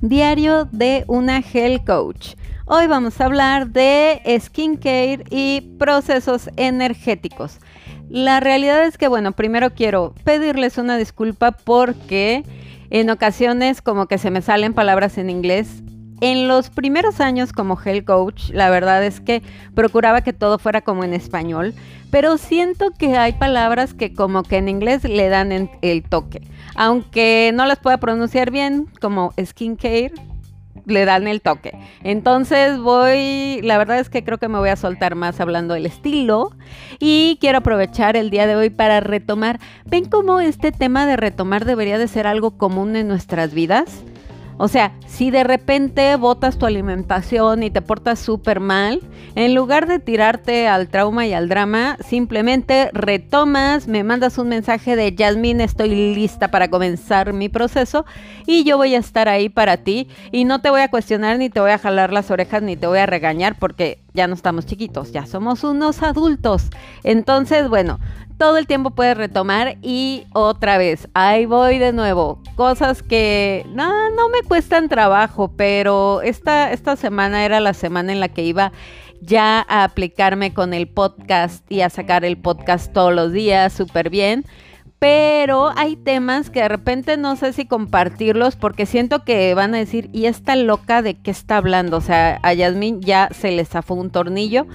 Diario de una Health Coach. Hoy vamos a hablar de skincare y procesos energéticos. La realidad es que, bueno, primero quiero pedirles una disculpa porque en ocasiones como que se me salen palabras en inglés. En los primeros años como health coach, la verdad es que procuraba que todo fuera como en español, pero siento que hay palabras que como que en inglés le dan el toque. Aunque no las pueda pronunciar bien, como skincare, le dan el toque. Entonces voy, la verdad es que creo que me voy a soltar más hablando del estilo y quiero aprovechar el día de hoy para retomar. ¿Ven cómo este tema de retomar debería de ser algo común en nuestras vidas? O sea, si de repente botas tu alimentación y te portas súper mal, en lugar de tirarte al trauma y al drama, simplemente retomas, me mandas un mensaje de Yasmín, estoy lista para comenzar mi proceso y yo voy a estar ahí para ti y no te voy a cuestionar ni te voy a jalar las orejas ni te voy a regañar porque ya no estamos chiquitos, ya somos unos adultos. Entonces, bueno, todo el tiempo puedes retomar y otra vez, ahí voy de nuevo. Cosas que no, no me cuestan trabajo, pero esta, esta semana era la semana en la que iba ya a aplicarme con el podcast y a sacar el podcast todos los días súper bien. Pero hay temas que de repente no sé si compartirlos porque siento que van a decir, ¿y esta loca de qué está hablando? O sea, a Yasmin ya se le zafó un tornillo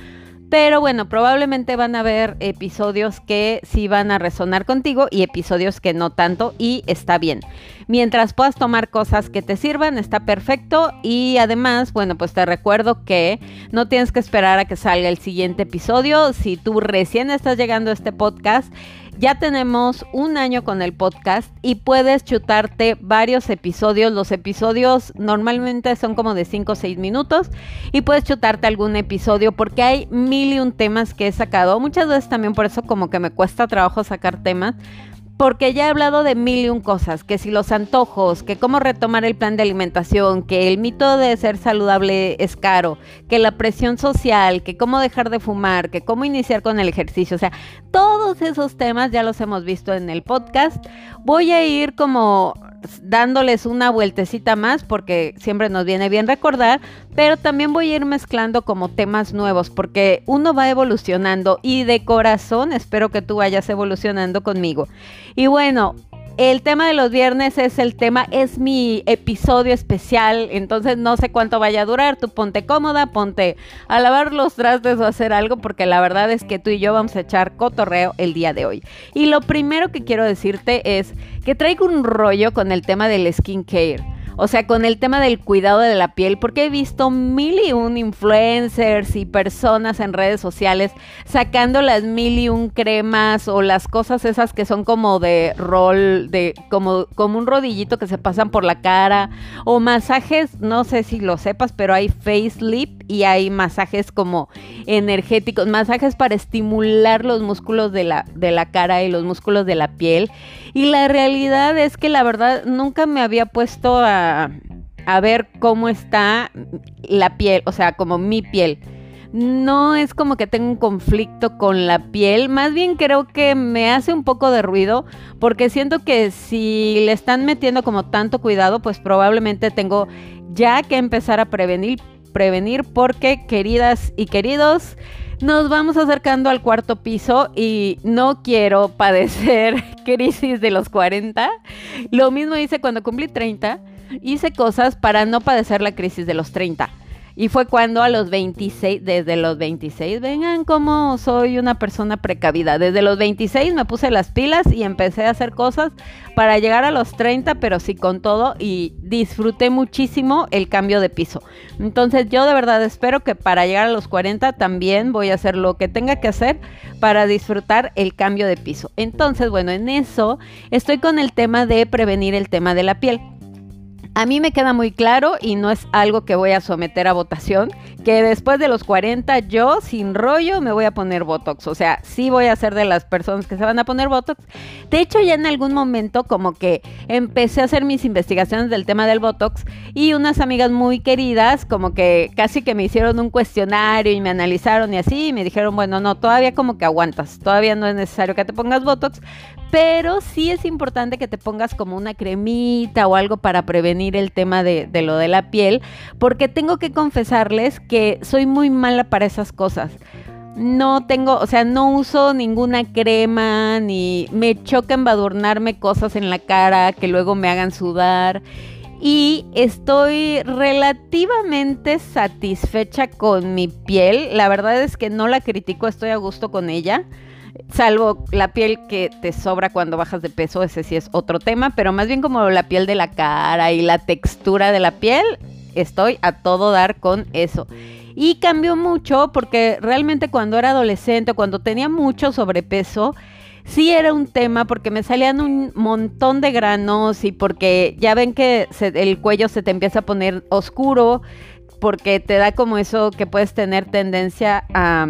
pero bueno, probablemente van a haber episodios que sí van a resonar contigo y episodios que no tanto y está bien. Mientras puedas tomar cosas que te sirvan, está perfecto y además, bueno, pues te recuerdo que no tienes que esperar a que salga el siguiente episodio. Si tú recién estás llegando a este podcast, ya tenemos un año con el podcast y puedes chutarte varios episodios. Los episodios normalmente son como de 5 o 6 minutos y puedes chutarte algún episodio porque hay mil y un temas que he sacado. Muchas veces también por eso como que me cuesta trabajo sacar temas porque ya he hablado de mil y un cosas, que si los antojos, que cómo retomar el plan de alimentación, que el mito de ser saludable es caro, que la presión social, que cómo dejar de fumar, que cómo iniciar con el ejercicio, o sea, todos esos temas ya los hemos visto en el podcast. Voy a ir como dándoles una vueltecita más porque siempre nos viene bien recordar, pero también voy a ir mezclando como temas nuevos porque uno va evolucionando y de corazón espero que tú vayas evolucionando conmigo. Y bueno, el tema de los viernes es el tema, es mi episodio especial, entonces no sé cuánto vaya a durar. Tú ponte cómoda, ponte a lavar los trastes o hacer algo, porque la verdad es que tú y yo vamos a echar cotorreo el día de hoy. Y lo primero que quiero decirte es que traigo un rollo con el tema del skincare. O sea, con el tema del cuidado de la piel, porque he visto mil y un influencers y personas en redes sociales sacando las mil y un cremas o las cosas esas que son como de rol, de como, como un rodillito que se pasan por la cara, o masajes, no sé si lo sepas, pero hay face lip y hay masajes como energéticos, masajes para estimular los músculos de la, de la cara y los músculos de la piel. Y la realidad es que la verdad nunca me había puesto a a, ver cómo está la piel, o sea, como mi piel. No es como que tengo un conflicto con la piel, más bien creo que me hace un poco de ruido porque siento que si le están metiendo como tanto cuidado, pues probablemente tengo ya que empezar a prevenir, prevenir porque queridas y queridos, nos vamos acercando al cuarto piso y no quiero padecer crisis de los 40. Lo mismo hice cuando cumplí 30 hice cosas para no padecer la crisis de los 30. Y fue cuando a los 26, desde los 26, vengan como soy una persona precavida. Desde los 26 me puse las pilas y empecé a hacer cosas para llegar a los 30, pero sí con todo y disfruté muchísimo el cambio de piso. Entonces yo de verdad espero que para llegar a los 40 también voy a hacer lo que tenga que hacer para disfrutar el cambio de piso. Entonces, bueno, en eso estoy con el tema de prevenir el tema de la piel. A mí me queda muy claro y no es algo que voy a someter a votación, que después de los 40 yo sin rollo me voy a poner Botox. O sea, sí voy a ser de las personas que se van a poner Botox. De hecho, ya en algún momento como que empecé a hacer mis investigaciones del tema del Botox y unas amigas muy queridas como que casi que me hicieron un cuestionario y me analizaron y así y me dijeron, bueno, no, todavía como que aguantas, todavía no es necesario que te pongas Botox, pero sí es importante que te pongas como una cremita o algo para prevenir el tema de, lo de la piel, porque tengo que confesarles que soy muy mala para esas cosas. No tengo, o sea, no uso ninguna crema, ni me choca embadurnarme cosas en la cara que luego me hagan sudar. Y estoy relativamente satisfecha con mi piel. La verdad es que no la critico, estoy a gusto con ella salvo la piel que te sobra cuando bajas de peso, ese sí es otro tema, pero más bien como la piel de la cara y la textura de la piel, estoy a todo dar con eso. Y cambió mucho porque realmente cuando era adolescente, cuando tenía mucho sobrepeso, sí era un tema porque me salían un montón de granos y porque ya ven que el cuello se te empieza a poner oscuro, porque te da como eso que puedes tener tendencia a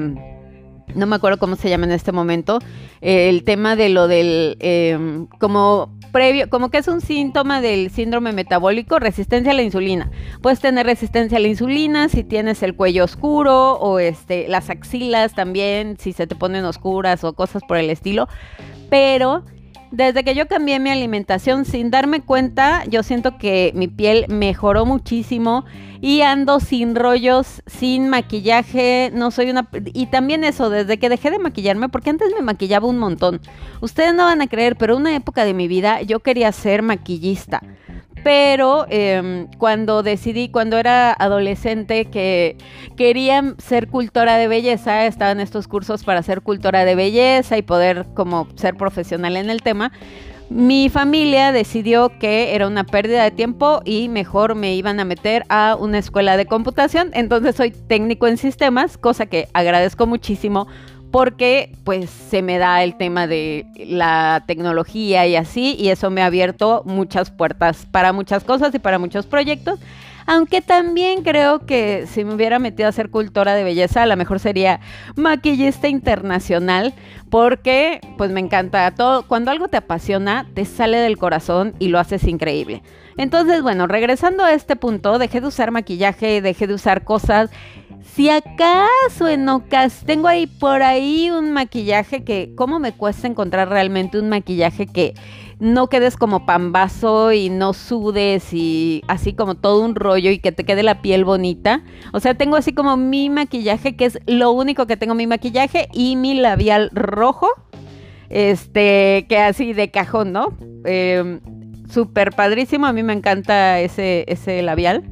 no me acuerdo cómo se llama en este momento, eh, el tema de lo del, em, como previo, como que es un síntoma del síndrome metabólico, resistencia a la insulina. Puedes tener resistencia a la insulina si tienes el cuello oscuro o este, las axilas también, si se te ponen oscuras o cosas por el estilo, pero desde que yo cambié mi alimentación sin darme cuenta, yo siento que mi piel mejoró muchísimo y ando sin rollos, sin maquillaje, no soy una... Y también eso, desde que dejé de maquillarme, porque antes me maquillaba un montón. Ustedes no van a creer, pero una época de mi vida yo quería ser maquillista pero em, cuando decidí, cuando era adolescente, que quería ser cultora de belleza, estaba en estos cursos para ser cultora de belleza y poder como ser profesional en el tema, mi familia decidió que era una pérdida de tiempo y mejor me iban a meter a una escuela de computación. Entonces soy técnico en sistemas, cosa que agradezco muchísimo porque pues se me da el tema de la tecnología y así, y eso me ha abierto muchas puertas para muchas cosas y para muchos proyectos. Aunque también creo que si me hubiera metido a ser cultora de belleza, a lo mejor sería maquillista internacional, porque pues me encanta todo. Cuando algo te apasiona, te sale del corazón y lo haces increíble. Entonces, bueno, regresando a este punto, dejé de usar maquillaje, dejé de usar cosas si acaso en ocas tengo ahí por ahí un maquillaje que, ¿cómo me cuesta encontrar realmente un maquillaje que no quedes como pambazo y no sudes y así como todo un rollo y que te quede la piel bonita? O sea, tengo así como mi maquillaje, que es lo único que tengo mi maquillaje y mi labial rojo, este, que así de cajón, ¿no? Eh, Súper padrísimo, a mí me encanta ese, ese labial.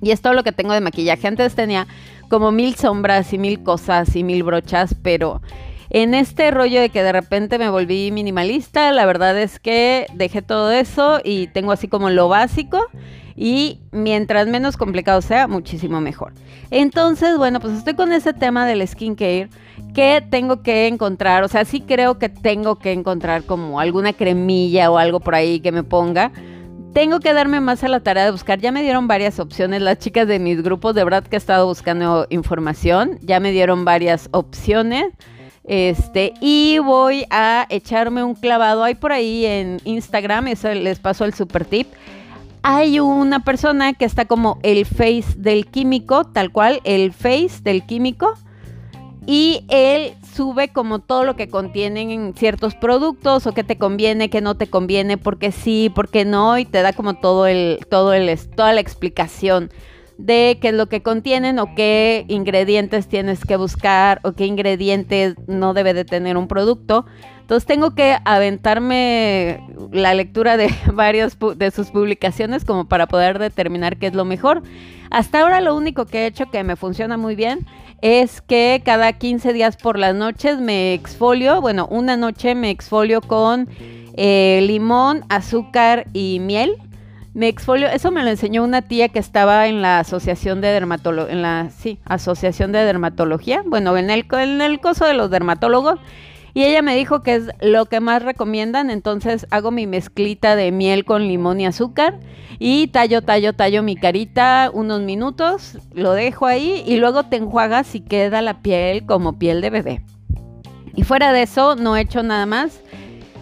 Y es todo lo que tengo de maquillaje. Antes tenía como mil sombras y mil cosas y mil brochas, pero en este rollo de que de repente me volví minimalista, la verdad es que dejé todo eso y tengo así como lo básico y mientras menos complicado sea, muchísimo mejor. Entonces, bueno, pues estoy con ese tema del skincare que tengo que encontrar, o sea, sí creo que tengo que encontrar como alguna cremilla o algo por ahí que me ponga tengo que darme más a la tarea de buscar. Ya me dieron varias opciones las chicas de mis grupos, de verdad que he estado buscando información. Ya me dieron varias opciones. Este, y voy a echarme un clavado. Hay por ahí en Instagram, eso les paso el super tip. Hay una persona que está como el face del químico, tal cual, el face del químico. Y él sube como todo lo que contienen ciertos productos o que te conviene, que no te conviene, porque sí, porque no, y te da como todo el, todo el, toda la explicación de qué es lo que contienen o qué ingredientes tienes que buscar o qué ingredientes no debe de tener un producto. Entonces tengo que aventarme la lectura de varios de sus publicaciones como para poder determinar qué es lo mejor. Hasta ahora lo único que he hecho que me funciona muy bien es que cada 15 días por las noches me exfolio, bueno, una noche me exfolio con eh, limón, azúcar y miel. Me exfolio, eso me lo enseñó una tía que estaba en la asociación de dermatología, en la, sí, asociación de dermatología, bueno, en el, en el coso de los dermatólogos. Y ella me dijo que es lo que más recomiendan, entonces hago mi mezclita de miel con limón y azúcar y tallo, tallo, tallo mi carita unos minutos, lo dejo ahí y luego te enjuagas y queda la piel como piel de bebé. Y fuera de eso no he hecho nada más,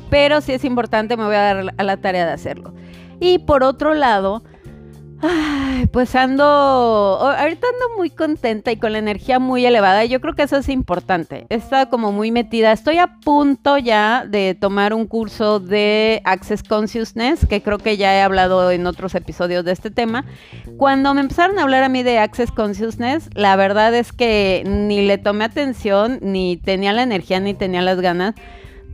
pero si es importante me voy a dar a la tarea de hacerlo. Y por otro lado, Pues ando, ahorita ando muy contenta y con la energía muy elevada. Yo creo que eso es importante. He estado como muy metida. Estoy a punto ya de tomar un curso de Access Consciousness, que creo que ya he hablado en otros episodios de este tema. Cuando me empezaron a hablar a mí de Access Consciousness, la verdad es que ni le tomé atención, ni tenía la energía, ni tenía las ganas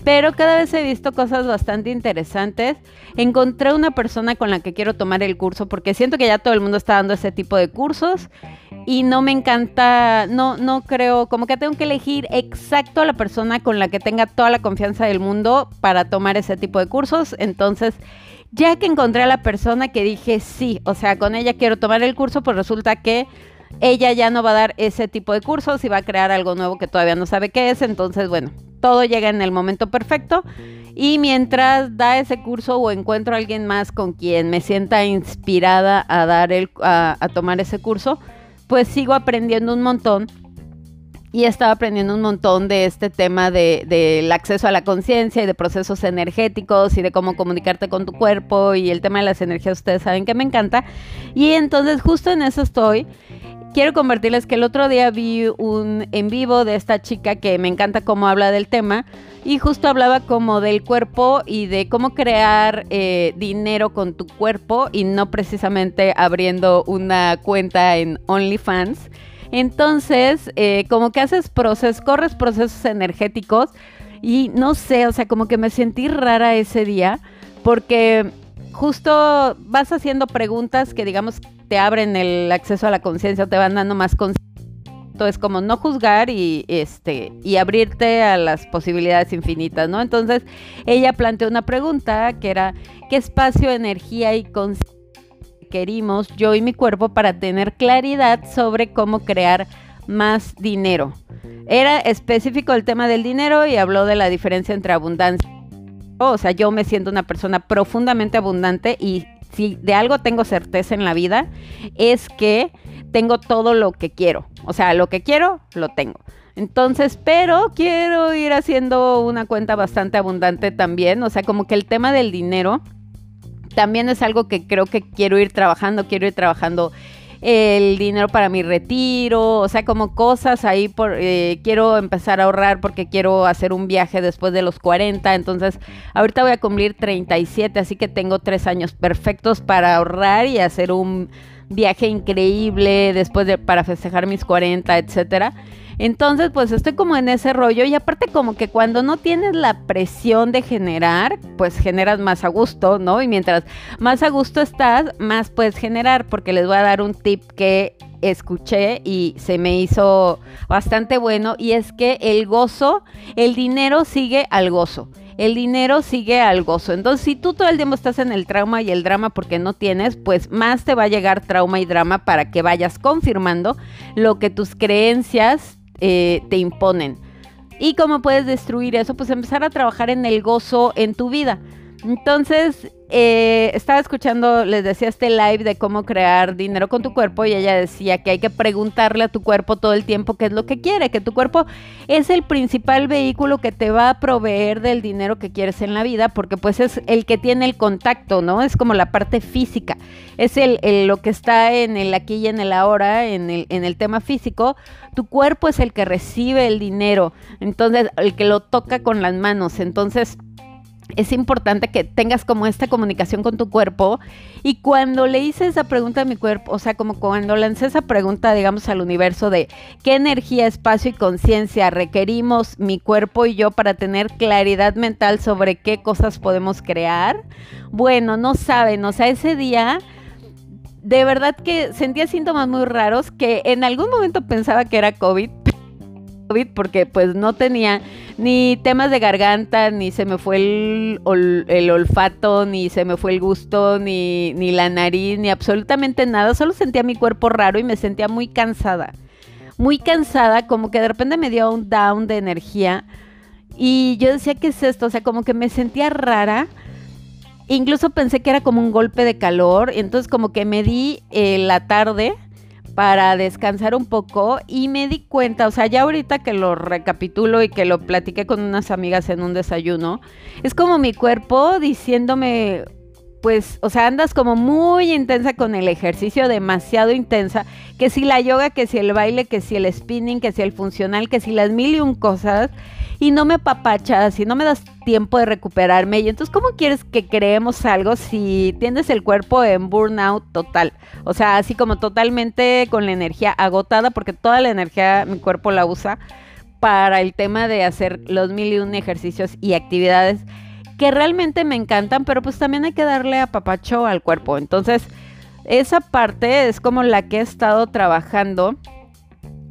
pero cada vez he visto cosas bastante interesantes. Encontré una persona con la que quiero tomar el curso porque siento que ya todo el mundo está dando ese tipo de cursos y no me encanta, no, no creo, como que tengo que elegir exacto a la persona con la que tenga toda la confianza del mundo para tomar ese tipo de cursos. Entonces, ya que encontré a la persona que dije sí, o sea, con ella quiero tomar el curso, pues resulta que ella ya no va a dar ese tipo de cursos y va a crear algo nuevo que todavía no sabe qué es. Entonces, bueno, todo llega en el momento perfecto. Y mientras da ese curso o encuentro a alguien más con quien me sienta inspirada a, dar el, a, tomar ese curso, pues sigo aprendiendo un montón y estaba aprendiendo un montón de este tema del de, acceso a la conciencia y de procesos energéticos y de cómo comunicarte con tu cuerpo y el tema de las energías, ustedes saben que me encanta. Y entonces justo en eso estoy quiero compartirles que el otro día vi un en vivo de esta chica que me encanta cómo habla del tema y justo hablaba como del cuerpo y de cómo crear eh, dinero con tu cuerpo y no precisamente abriendo una cuenta en OnlyFans. Entonces, eh, como que haces procesos, corres procesos energéticos y no sé, o sea, como que me sentí rara ese día porque justo vas haciendo preguntas que digamos te abren el acceso a la conciencia, te van dando más conciencia. Es como no juzgar y este y abrirte a las posibilidades infinitas, ¿no? Entonces, ella planteó una pregunta que era ¿qué espacio, energía y conciencia requerimos yo y mi cuerpo para tener claridad sobre cómo crear más dinero? Era específico el tema del dinero y habló de la diferencia entre abundancia o sea, yo me siento una persona profundamente abundante y si de algo tengo certeza en la vida, es que tengo todo lo que quiero. O sea, lo que quiero, lo tengo. Entonces, pero quiero ir haciendo una cuenta bastante abundante también. O sea, como que el tema del dinero también es algo que creo que quiero ir trabajando. Quiero ir trabajando el dinero para mi retiro, o sea, como cosas ahí por eh, quiero empezar a ahorrar porque quiero hacer un viaje después de los 40, entonces ahorita voy a cumplir 37, así que tengo tres años perfectos para ahorrar y hacer un viaje increíble después de para festejar mis 40, etcétera. Entonces, pues estoy como en ese rollo y aparte como que cuando no tienes la presión de generar, pues generas más a gusto, ¿no? Y mientras más a gusto estás, más puedes generar, porque les voy a dar un tip que escuché y se me hizo bastante bueno y es que el gozo, el dinero sigue al gozo el dinero sigue al gozo. Entonces, si tú todo el tiempo estás en el trauma y el drama porque no tienes, pues más te va a llegar trauma y drama para que vayas confirmando lo que tus creencias eh, te imponen. ¿Y cómo puedes destruir eso? Pues empezar a trabajar en el gozo en tu vida. Entonces, eh, estaba escuchando, les decía este live de cómo crear dinero con tu cuerpo y ella decía que hay que preguntarle a tu cuerpo todo el tiempo qué es lo que quiere, que tu cuerpo es el principal vehículo que te va a proveer del dinero que quieres en la vida, porque pues es el que tiene el contacto, ¿no? Es como la parte física, es el, lo que está en el aquí y en el ahora, en el, en el tema físico, tu cuerpo es el que recibe el dinero, entonces el que lo toca con las manos, entonces es importante que tengas como esta comunicación con tu cuerpo. Y cuando le hice esa pregunta a mi cuerpo, o sea, como cuando lancé esa pregunta, digamos, al universo de qué energía, espacio y conciencia requerimos mi cuerpo y yo para tener claridad mental sobre qué cosas podemos crear, bueno, no saben, o sea, ese día de verdad que sentía síntomas muy raros que en algún momento pensaba que era COVID, COVID porque pues no tenía ni temas de garganta, ni se me fue el, olfato, ni se me fue el gusto, ni, ni la nariz, ni absolutamente nada. Solo sentía mi cuerpo raro y me sentía muy cansada. Muy cansada, como que de repente me dio un down de energía. Y yo decía, ¿qué es esto? O sea, como que me sentía rara. Incluso pensé que era como un golpe de calor. Entonces como que me di eh, la tarde para descansar un poco y me di cuenta, o sea, ya ahorita que lo recapitulo y que lo platiqué con unas amigas en un desayuno, es como mi cuerpo diciéndome, pues, o sea, andas como muy intensa con el ejercicio, demasiado intensa, que si la yoga, que si el baile, que si el spinning, que si el funcional, que si las mil y un cosas, y no me papachas y no me das tiempo de recuperarme. Y entonces, ¿cómo quieres que creemos algo si tienes el cuerpo en burnout total? O sea, así como totalmente con la energía agotada, porque toda la energía mi cuerpo la usa para el tema de hacer los mil y un ejercicios y actividades que realmente me encantan, pero pues también hay que darle a papacho al cuerpo. Entonces, esa parte es como la que he estado trabajando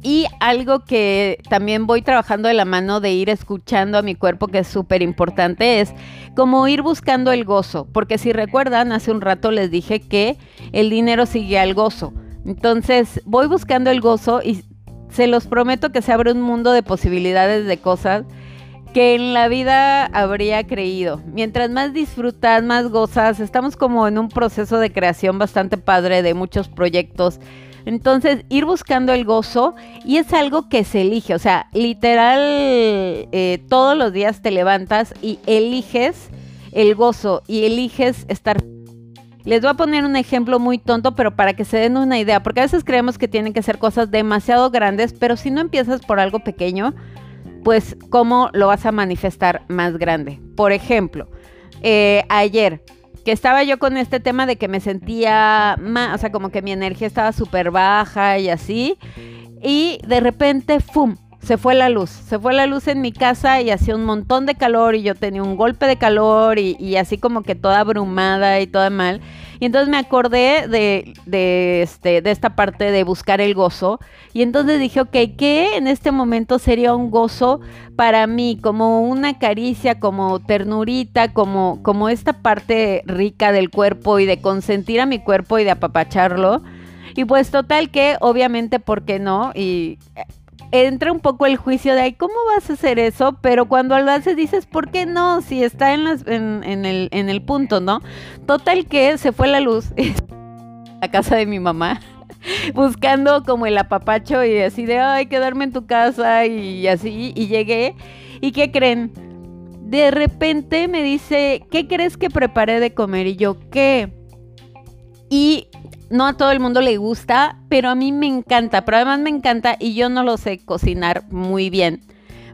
y algo que también voy trabajando de la mano de ir escuchando a mi cuerpo, que es súper importante, es como ir buscando el gozo. Porque si recuerdan, hace un rato les dije que el dinero sigue al gozo. Entonces voy buscando el gozo y se los prometo que se abre un mundo de posibilidades de cosas que en la vida habría creído. Mientras más disfrutas, más gozas, estamos como en un proceso de creación bastante padre de muchos proyectos entonces, ir buscando el gozo y es algo que se elige, o sea, literal, eh, todos los días te levantas y eliges el gozo y eliges estar... Les voy a poner un ejemplo muy tonto, pero para que se den una idea, porque a veces creemos que tienen que ser cosas demasiado grandes, pero si no empiezas por algo pequeño, pues cómo lo vas a manifestar más grande. Por ejemplo, eh, ayer que estaba yo con este tema de que me sentía, más, o sea, como que mi energía estaba súper baja y así. Y de repente, ¡fum! Se fue la luz, se fue la luz en mi casa y hacía un montón de calor y yo tenía un golpe de calor y, y así como que toda abrumada y toda mal. Y entonces me acordé de, de, este, de esta parte de buscar el gozo. Y entonces dije, ok, ¿qué en este momento sería un gozo para mí? Como una caricia, como ternurita, como, como esta parte rica del cuerpo y de consentir a mi cuerpo y de apapacharlo. Y pues total que, obviamente, ¿por qué no? Y entra un poco el juicio de, ¿cómo vas a hacer eso? Pero cuando lo haces dices, ¿por qué no? Si está en, el, en el punto, ¿no? Total que se fue la luz a casa de mi mamá buscando como el apapacho y así de, ay, quedarme en tu casa y así, y llegué. ¿Y qué creen? De repente me dice, ¿qué crees que preparé de comer? Y yo, ¿qué? Y no a todo el mundo le gusta, pero a mí me encanta, pero además me encanta y yo no lo sé cocinar muy bien.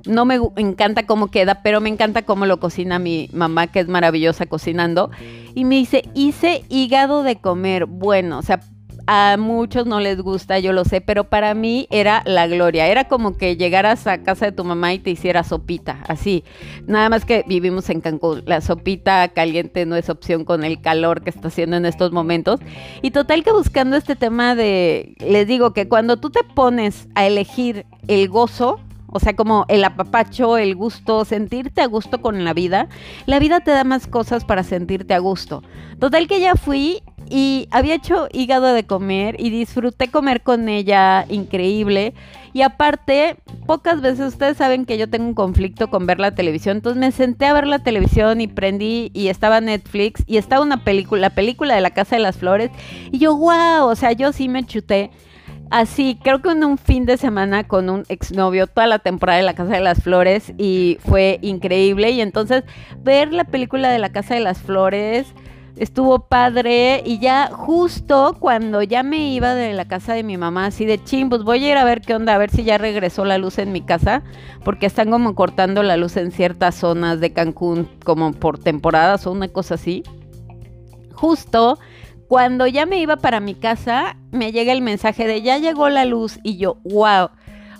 No me encanta cómo queda, pero me encanta cómo lo cocina mi mamá, que es maravillosa cocinando. Y me dice, hice hígado de comer. Bueno, o sea, a muchos no les gusta, yo lo sé, pero para mí era la gloria. Era como que llegaras a casa de tu mamá y te hiciera sopita, así. Nada más que vivimos en Cancún. La sopita caliente no es opción con el calor que está haciendo en estos momentos. Y total que buscando este tema de, les digo que cuando tú te pones a elegir el gozo, o sea, como el apapacho, el gusto, sentirte a gusto con la vida. La vida te da más cosas para sentirte a gusto. Total que ya fui y había hecho hígado de comer y disfruté comer con ella increíble. Y aparte, pocas veces ustedes saben que yo tengo un conflicto con ver la televisión, entonces me senté a ver la televisión y prendí y estaba Netflix y estaba una película, la película de la Casa de las Flores y yo, wow, o sea, yo sí me chuté. Así, creo que en un fin de semana con un exnovio, toda la temporada de la Casa de las Flores y fue increíble. Y entonces ver la película de la Casa de las Flores, estuvo padre y ya justo cuando ya me iba de la casa de mi mamá, así de ching, pues voy a ir a ver qué onda, a ver si ya regresó la luz en mi casa, porque están como cortando la luz en ciertas zonas de Cancún, como por temporadas o una cosa así. Justo cuando ya me iba para mi casa, me llega el mensaje de ya llegó la luz y yo, wow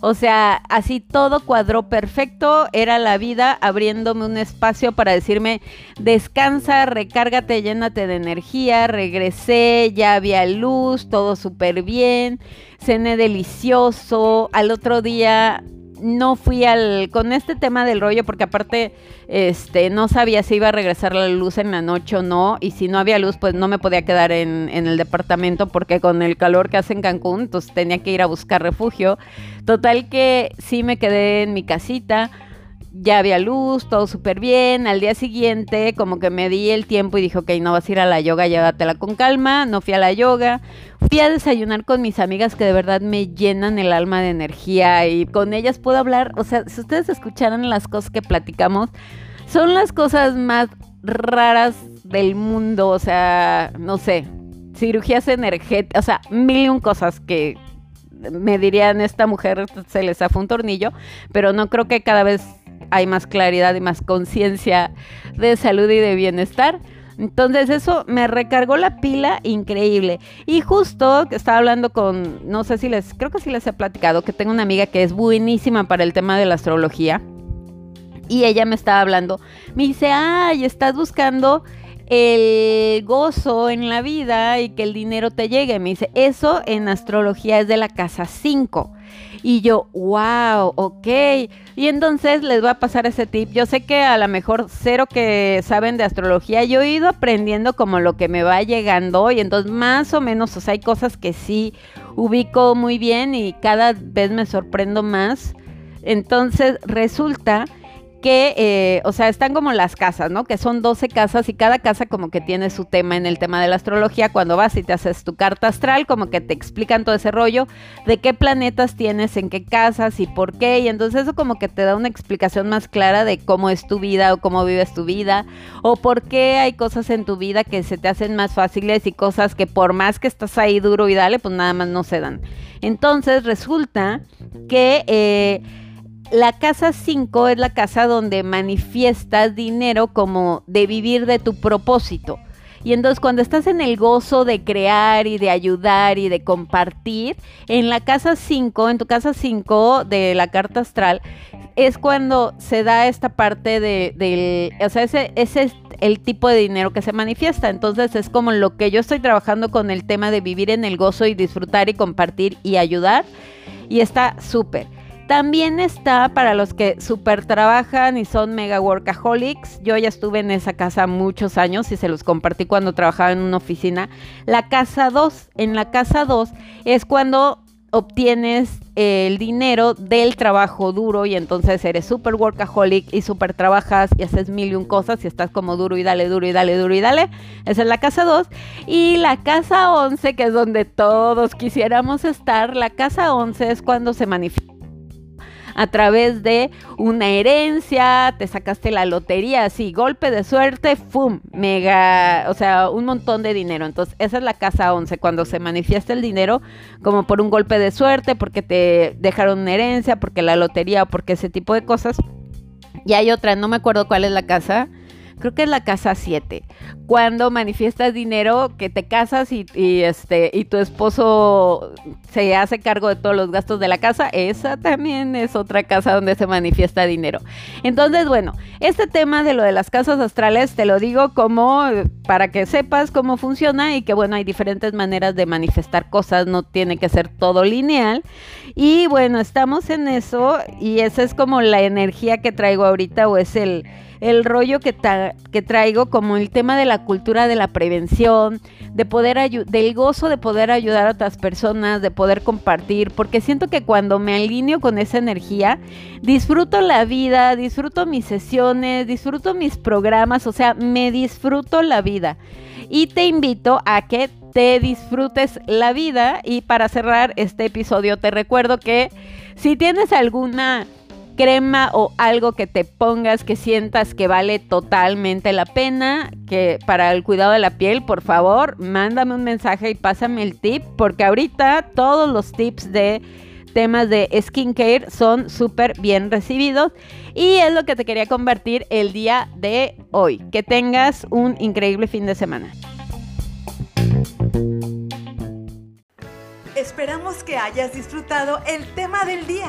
o sea, así todo cuadró perfecto, era la vida abriéndome un espacio para decirme, descansa, recárgate, llénate de energía, regresé, ya había luz, todo súper bien, cené delicioso, al otro día no fui al con este tema del rollo porque aparte este no sabía si iba a regresar la luz en la noche o no y si no había luz pues no me podía quedar en, en el departamento porque con el calor que hace en Cancún entonces tenía que ir a buscar refugio. Total que sí me quedé en mi casita ya había luz, todo súper bien. Al día siguiente, como que me di el tiempo y dije, ok, no vas a ir a la yoga, llévatela con calma. No fui a la yoga. Fui a desayunar con mis amigas que de verdad me llenan el alma de energía y con ellas puedo hablar. O sea, si ustedes escucharan las cosas que platicamos, son las cosas más raras del mundo. O sea, no sé, cirugías energéticas, o sea, mil y un cosas que me dirían esta mujer se les hace un tornillo, pero no creo que cada vez hay más claridad y más conciencia de salud y de bienestar. Entonces eso me recargó la pila increíble. Y justo estaba hablando con, no sé si les, creo que sí les he platicado, que tengo una amiga que es buenísima para el tema de la astrología. Y ella me estaba hablando, me dice, ay, estás buscando el gozo en la vida y que el dinero te llegue. Me dice, eso en astrología es de la casa 5. Y yo, wow, ok. Y entonces les voy a pasar ese tip. Yo sé que a lo mejor cero que saben de astrología, yo he ido aprendiendo como lo que me va llegando y entonces más o menos, o sea, hay cosas que sí ubico muy bien y cada vez me sorprendo más. Entonces resulta que, eh, o sea, están como las casas, ¿no? Que son 12 casas y cada casa como que tiene su tema en el tema de la astrología. Cuando vas y te haces tu carta astral, como que te explican todo ese rollo de qué planetas tienes, en qué casas y por qué. Y entonces eso como que te da una explicación más clara de cómo es tu vida o cómo vives tu vida o por qué hay cosas en tu vida que se te hacen más fáciles y cosas que por más que estás ahí duro y dale, pues nada más no se dan. Entonces resulta que... Eh, la casa 5 es la casa donde manifiestas dinero como de vivir de tu propósito. Y entonces cuando estás en el gozo de crear y de ayudar y de compartir, en la casa 5, en tu casa 5 de la carta astral, es cuando se da esta parte de, del, o sea, ese, ese es el tipo de dinero que se manifiesta. Entonces es como lo que yo estoy trabajando con el tema de vivir en el gozo y disfrutar y compartir y ayudar. Y está súper. También está para los que super trabajan y son mega workaholics. Yo ya estuve en esa casa muchos años y se los compartí cuando trabajaba en una oficina. La casa 2, en la casa 2 es cuando obtienes el dinero del trabajo duro y entonces eres super workaholic y super trabajas y haces mil y un cosas y estás como duro y dale, duro y dale, duro y dale. Esa es la casa 2. Y la casa 11, que es donde todos quisiéramos estar, la casa 11 es cuando se manifiesta a través de una herencia, te sacaste la lotería, así, golpe de suerte, ¡fum! Mega, o sea, un montón de dinero. Entonces, esa es la casa 11, cuando se manifiesta el dinero como por un golpe de suerte, porque te dejaron una herencia, porque la lotería o porque ese tipo de cosas. Y hay otra, no me acuerdo cuál es la casa creo que es la casa 7, cuando manifiestas dinero que te casas y, este, y tu esposo se hace cargo de todos los gastos de la casa, esa también es otra casa donde se manifiesta dinero. Entonces, bueno, este tema de lo de las casas astrales te lo digo como para que sepas cómo funciona y que bueno, hay diferentes maneras de manifestar cosas, no tiene que ser todo lineal. Y bueno, estamos en eso y esa es como la energía que traigo ahorita o es el el rollo que, traigo como el tema de la cultura de la prevención, de poder del gozo de poder ayudar a otras personas, de poder compartir, porque siento que cuando me alineo con esa energía, disfruto la vida, disfruto mis sesiones, disfruto mis programas, o sea, me disfruto la vida. Y te invito a que te disfrutes la vida y para cerrar este episodio te recuerdo que si tienes alguna crema o algo que te pongas que sientas que vale totalmente la pena, que para el cuidado de la piel, por favor, mándame un mensaje y pásame el tip, porque ahorita todos los tips de temas de skincare son súper bien recibidos y es lo que te quería compartir el día de hoy. Que tengas un increíble fin de semana. Esperamos que hayas disfrutado el tema del día.